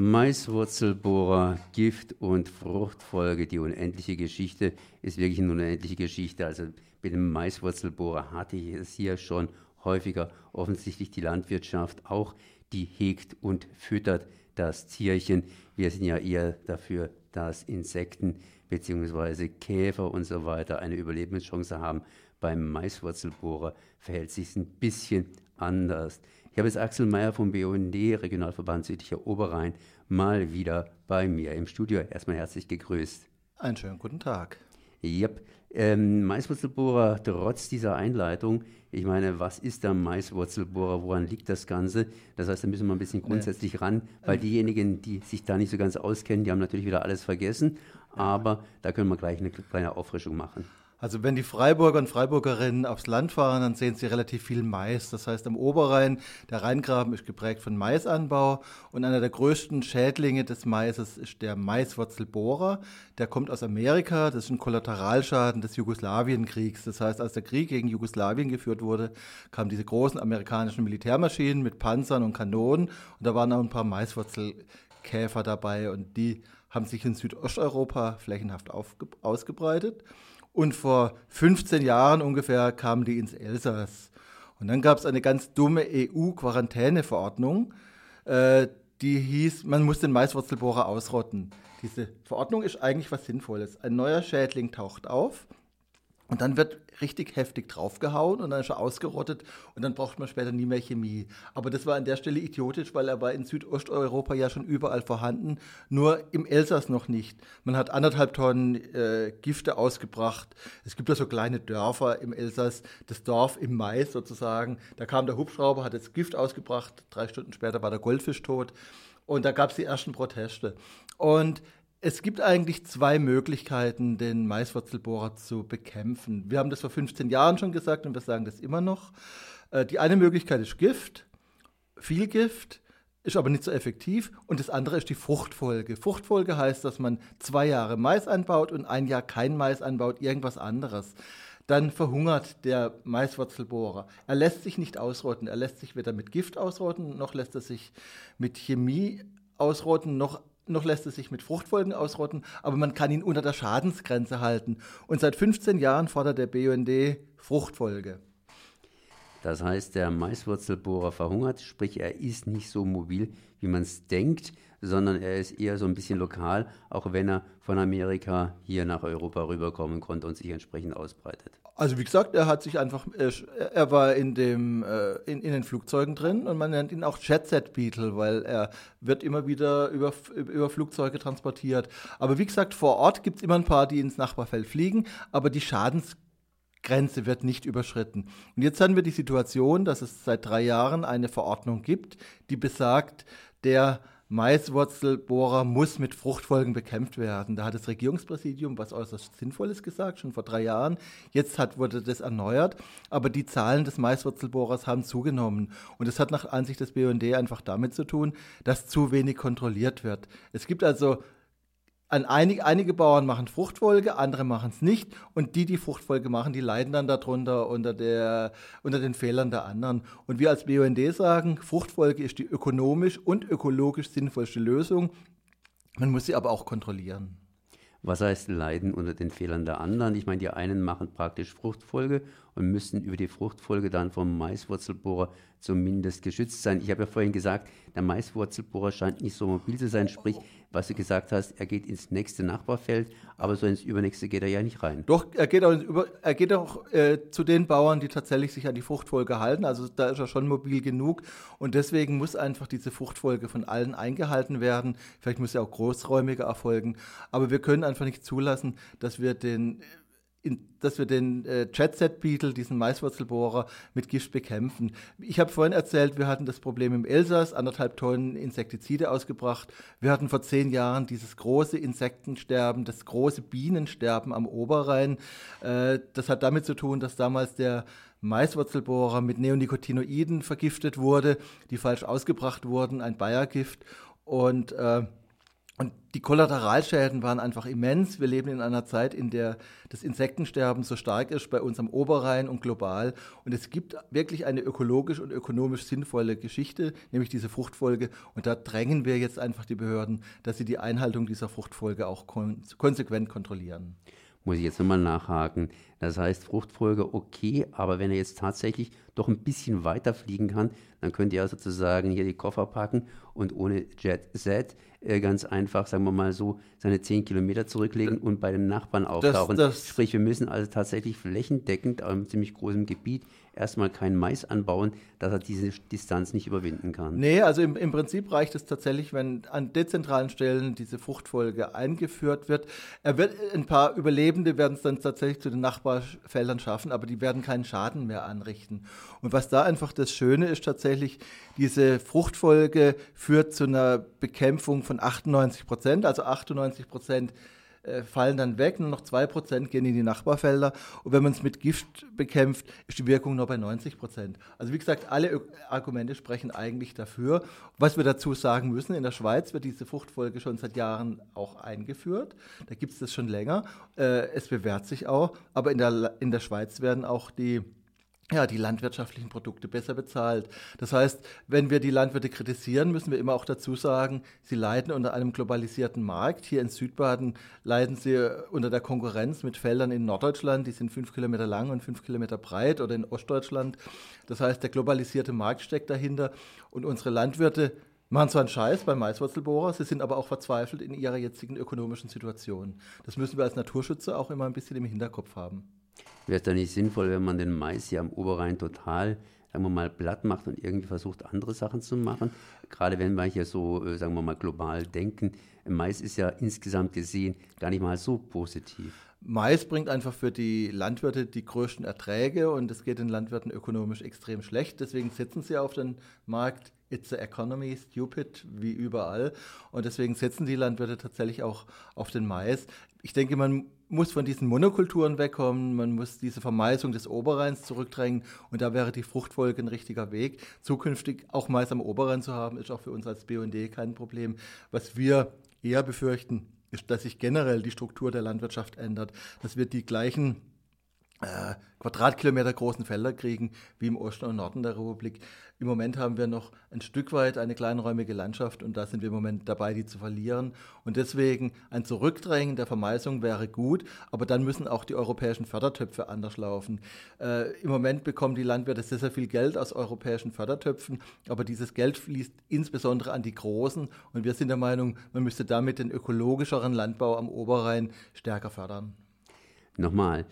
Maiswurzelbohrer, Gift und Fruchtfolge, die unendliche Geschichte ist wirklich eine unendliche Geschichte. Also mit dem Maiswurzelbohrer hatte ich es hier schon häufiger. Offensichtlich die Landwirtschaft auch, die hegt und füttert das Tierchen. Wir sind ja eher dafür, dass Insekten bzw. Käfer und so weiter eine Überlebenschance haben. Beim Maiswurzelbohrer verhält sich ein bisschen anders. Ich habe jetzt Axel Meyer vom BUND, Regionalverband Südlicher Oberrhein, mal wieder bei mir im Studio. Erstmal herzlich gegrüßt. Einen schönen guten Tag. Yep. Ähm, Maiswurzelbohrer, trotz dieser Einleitung, ich meine, was ist der Maiswurzelbohrer? Woran liegt das Ganze? Das heißt, da müssen wir ein bisschen grundsätzlich nee. ran, weil ähm. diejenigen, die sich da nicht so ganz auskennen, die haben natürlich wieder alles vergessen. Aber da können wir gleich eine kleine Auffrischung machen. Also wenn die Freiburger und Freiburgerinnen aufs Land fahren, dann sehen sie relativ viel Mais. Das heißt, am Oberrhein, der Rheingraben ist geprägt von Maisanbau und einer der größten Schädlinge des Maises ist der Maiswurzelbohrer. Der kommt aus Amerika, das ist ein Kollateralschaden des Jugoslawienkriegs. Das heißt, als der Krieg gegen Jugoslawien geführt wurde, kamen diese großen amerikanischen Militärmaschinen mit Panzern und Kanonen und da waren auch ein paar Maiswurzelkäfer dabei und die haben sich in Südosteuropa flächenhaft ausgebreitet. Und vor 15 Jahren ungefähr kamen die ins Elsass. Und dann gab es eine ganz dumme EU-Quarantäneverordnung, äh, die hieß, man muss den Maiswurzelbohrer ausrotten. Diese Verordnung ist eigentlich was Sinnvolles. Ein neuer Schädling taucht auf und dann wird richtig heftig draufgehauen und dann ist er ausgerottet und dann braucht man später nie mehr Chemie. Aber das war an der Stelle idiotisch, weil er war in Südosteuropa ja schon überall vorhanden, nur im Elsass noch nicht. Man hat anderthalb Tonnen äh, Gifte ausgebracht. Es gibt ja so kleine Dörfer im Elsass, das Dorf im Mais sozusagen. Da kam der Hubschrauber, hat das Gift ausgebracht, drei Stunden später war der Goldfisch tot. Und da gab es die ersten Proteste. Und es gibt eigentlich zwei Möglichkeiten, den Maiswurzelbohrer zu bekämpfen. Wir haben das vor 15 Jahren schon gesagt und wir sagen das immer noch. Äh, die eine Möglichkeit ist Gift, viel Gift, ist aber nicht so effektiv. Und das andere ist die Fruchtfolge. Fruchtfolge heißt, dass man zwei Jahre Mais anbaut und ein Jahr kein Mais anbaut, irgendwas anderes. Dann verhungert der Maiswurzelbohrer. Er lässt sich nicht ausrotten. Er lässt sich weder mit Gift ausrotten, noch lässt er sich mit Chemie ausrotten, noch noch lässt es sich mit Fruchtfolgen ausrotten, aber man kann ihn unter der Schadensgrenze halten. Und seit 15 Jahren fordert der BUND Fruchtfolge. Das heißt, der Maiswurzelbohrer verhungert, sprich er ist nicht so mobil, wie man es denkt, sondern er ist eher so ein bisschen lokal, auch wenn er von Amerika hier nach Europa rüberkommen konnte und sich entsprechend ausbreitet. Also wie gesagt, er hat sich einfach, er war in, dem, äh, in, in den Flugzeugen drin und man nennt ihn auch Jet Set Beetle, weil er wird immer wieder über, über Flugzeuge transportiert. Aber wie gesagt, vor Ort gibt es immer ein paar, die ins Nachbarfeld fliegen, aber die Schadensgrenze wird nicht überschritten. Und jetzt haben wir die Situation, dass es seit drei Jahren eine Verordnung gibt, die besagt, der Maiswurzelbohrer muss mit Fruchtfolgen bekämpft werden. Da hat das Regierungspräsidium was äußerst Sinnvolles gesagt, schon vor drei Jahren. Jetzt hat, wurde das erneuert, aber die Zahlen des Maiswurzelbohrers haben zugenommen. Und es hat nach Ansicht des BUND einfach damit zu tun, dass zu wenig kontrolliert wird. Es gibt also an einig, einige Bauern machen Fruchtfolge, andere machen es nicht. Und die, die Fruchtfolge machen, die leiden dann darunter unter, der, unter den Fehlern der anderen. Und wir als BUND sagen, Fruchtfolge ist die ökonomisch und ökologisch sinnvollste Lösung. Man muss sie aber auch kontrollieren. Was heißt leiden unter den Fehlern der anderen? Ich meine, die einen machen praktisch Fruchtfolge und müssen über die Fruchtfolge dann vom Maiswurzelbohrer zumindest geschützt sein. Ich habe ja vorhin gesagt, der Maiswurzelbohrer scheint nicht so mobil zu sein, sprich, was du gesagt hast, er geht ins nächste Nachbarfeld, aber so ins übernächste geht er ja nicht rein. Doch, er geht auch, er geht auch äh, zu den Bauern, die tatsächlich sich an die Fruchtfolge halten. Also da ist er schon mobil genug und deswegen muss einfach diese Fruchtfolge von allen eingehalten werden. Vielleicht muss sie auch großräumiger erfolgen, aber wir können einfach nicht zulassen, dass wir den in, dass wir den äh, Jetset Beetle, diesen Maiswurzelbohrer, mit Gift bekämpfen. Ich habe vorhin erzählt, wir hatten das Problem im Elsass, anderthalb Tonnen Insektizide ausgebracht. Wir hatten vor zehn Jahren dieses große Insektensterben, das große Bienensterben am Oberrhein. Äh, das hat damit zu tun, dass damals der Maiswurzelbohrer mit Neonicotinoiden vergiftet wurde, die falsch ausgebracht wurden, ein Bayergift. Und äh, Und die Kollateralschäden waren einfach immens. Wir leben in einer Zeit, in der das Insektensterben so stark ist, bei uns am Oberrhein und global. Und es gibt wirklich eine ökologisch und ökonomisch sinnvolle Geschichte, nämlich diese Fruchtfolge. Und da drängen wir jetzt einfach die Behörden, dass sie die Einhaltung dieser Fruchtfolge auch kon konsequent kontrollieren muss ich jetzt nochmal nachhaken. Das heißt, Fruchtfolge okay, aber wenn er jetzt tatsächlich doch ein bisschen weiter fliegen kann, dann könnt ihr sozusagen hier die Koffer packen und ohne Jet Set äh, ganz einfach, sagen wir mal so, seine 10 Kilometer zurücklegen und bei den Nachbarn auftauchen. Das, das Sprich, wir müssen also tatsächlich flächendeckend auf einem ziemlich großen Gebiet erstmal keinen Mais anbauen, dass er diese Distanz nicht überwinden kann. Nee, also im, im Prinzip reicht es tatsächlich, wenn an dezentralen Stellen diese Fruchtfolge eingeführt wird. Er wird ein paar Überlebende werden es dann tatsächlich zu den Nachbarfeldern schaffen, aber die werden keinen Schaden mehr anrichten. Und was da einfach das Schöne ist tatsächlich, diese Fruchtfolge führt zu einer Bekämpfung von 98 Prozent, also 98 Prozent äh, fallen dann weg, nur noch 2% gehen in die Nachbarfelder. Und wenn man es mit Gift bekämpft, ist die Wirkung nur bei 90%. Also wie gesagt, alle Argumente sprechen eigentlich dafür. Was wir dazu sagen müssen, in der Schweiz wird diese Fruchtfolge schon seit Jahren auch eingeführt. Da gibt es das schon länger. Äh, es bewährt sich auch. Aber in der, in der Schweiz werden auch die ja, die landwirtschaftlichen Produkte besser bezahlt. Das heißt, wenn wir die Landwirte kritisieren, müssen wir immer auch dazu sagen, sie leiden unter einem globalisierten Markt. Hier in Südbaden leiden sie unter der Konkurrenz mit Feldern in Norddeutschland, die sind fünf Kilometer lang und fünf Kilometer breit, oder in Ostdeutschland. Das heißt, der globalisierte Markt steckt dahinter und unsere Landwirte machen zwar einen Scheiß beim Maiswurzelbohrer, sie sind aber auch verzweifelt in ihrer jetzigen ökonomischen Situation. Das müssen wir als Naturschützer auch immer ein bisschen im Hinterkopf haben. Wäre es da nicht sinnvoll, wenn man den Mais hier am Oberrhein total, sagen wir mal, platt macht und irgendwie versucht, andere Sachen zu machen? Gerade wenn wir hier so, äh, sagen wir mal, global denken. Mais ist ja insgesamt gesehen gar nicht mal so positiv. Mais bringt einfach für die Landwirte die größten Erträge und es geht den Landwirten ökonomisch extrem schlecht. Deswegen setzen sie auf den Markt. It's the economy, stupid, wie überall. Und deswegen setzen die Landwirte tatsächlich auch auf den Mais. Ich denke, man muss von diesen Monokulturen wegkommen, man muss diese Vermeisung des Oberrheins zurückdrängen und da wäre die Fruchtfolge ein richtiger Weg. Zukünftig auch Mais am Oberrhein zu haben, ist auch für uns als BUND kein Problem. Was wir eher befürchten, ist, dass sich generell die Struktur der Landwirtschaft ändert, dass wir die gleichen äh, Quadratkilometer großen Felder kriegen wie im Osten und Norden der Republik. Im Moment haben wir noch ein Stück weit eine kleinräumige Landschaft und da sind wir im Moment dabei, die zu verlieren. Und deswegen ein Zurückdrängen der Vermeisung wäre gut, aber dann müssen auch die europäischen Fördertöpfe anders laufen. Äh, Im Moment bekommen die Landwirte sehr, sehr viel Geld aus europäischen Fördertöpfen, aber dieses Geld fließt insbesondere an die Großen und wir sind der Meinung, man müsste damit den ökologischeren Landbau am Oberrhein stärker fördern. Nochmal,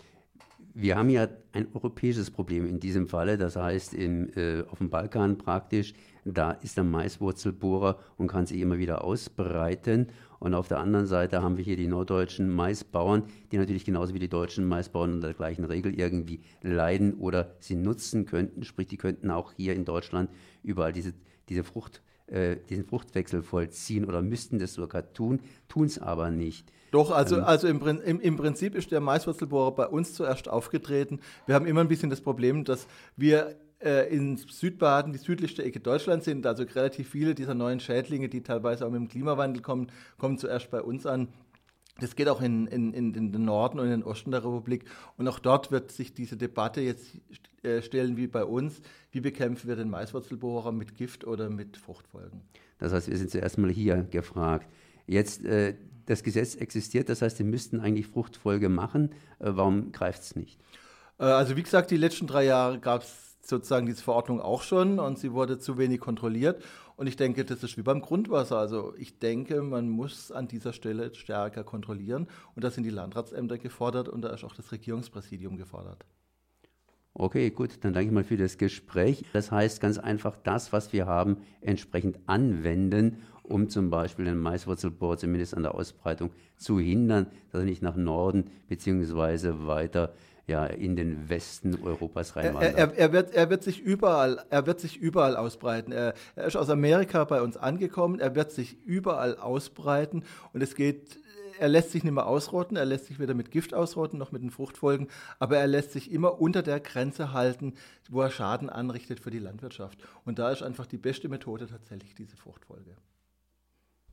wir haben ja ein europäisches Problem in diesem Falle, das heißt in, äh, auf dem Balkan praktisch, da ist der Maiswurzelbohrer und kann sich immer wieder ausbreiten. Und auf der anderen Seite haben wir hier die norddeutschen Maisbauern, die natürlich genauso wie die deutschen Maisbauern unter der gleichen Regel irgendwie leiden oder sie nutzen könnten. Sprich, die könnten auch hier in Deutschland überall diese, diese Frucht, äh, diesen Fruchtwechsel vollziehen oder müssten das sogar tun, tun es aber nicht. Doch, also, ähm, also im, im, im, Prinzip ist der Maiswurzelbohrer bei uns zuerst aufgetreten. Wir haben immer ein bisschen das Problem, dass wir äh, in Südbaden, die südlichste Ecke Deutschlands sind, also relativ viele dieser neuen Schädlinge, die teilweise auch mit dem Klimawandel kommen, kommen zuerst bei uns an. Das geht auch in, in, in, den Norden und in den Osten der Republik. Und auch dort wird sich diese Debatte jetzt äh, stellen wie bei uns. Wie bekämpfen wir den Maiswurzelbohrer mit Gift oder mit Fruchtfolgen? Das heißt, wir sind zuerst mal hier gefragt. Jetzt äh, das Gesetz existiert, das heißt, sie müssten eigentlich Fruchtfolge machen. Äh, warum greift es nicht? Äh, also wie gesagt, die letzten drei Jahre gab es sozusagen diese Verordnung auch schon und sie wurde zu wenig kontrolliert. Und ich denke, das ist wie beim Grundwasser. Also ich denke, man muss an dieser Stelle stärker kontrollieren. Und da sind die Landratsämter gefordert und da ist auch das Regierungspräsidium gefordert. Okay, gut, dann danke ich mal für das Gespräch. Das heißt ganz einfach, das, was wir haben, entsprechend anwenden um zum Beispiel den Maiswurzelbohr zumindest an der Ausbreitung zu hindern, dass er nicht nach Norden beziehungsweise weiter ja, in den Westen Europas reinwandert. Er, er, er, wird, er, wird sich überall, er wird sich überall ausbreiten. Er, er ist aus Amerika bei uns angekommen, er wird sich überall ausbreiten und es geht er lässt sich nicht mehr ausrotten, er lässt sich weder mit Gift ausrotten noch mit den Fruchtfolgen, aber er lässt sich immer unter der Grenze halten, wo er Schaden anrichtet für die Landwirtschaft. Und da ist einfach die beste Methode tatsächlich diese Fruchtfolge.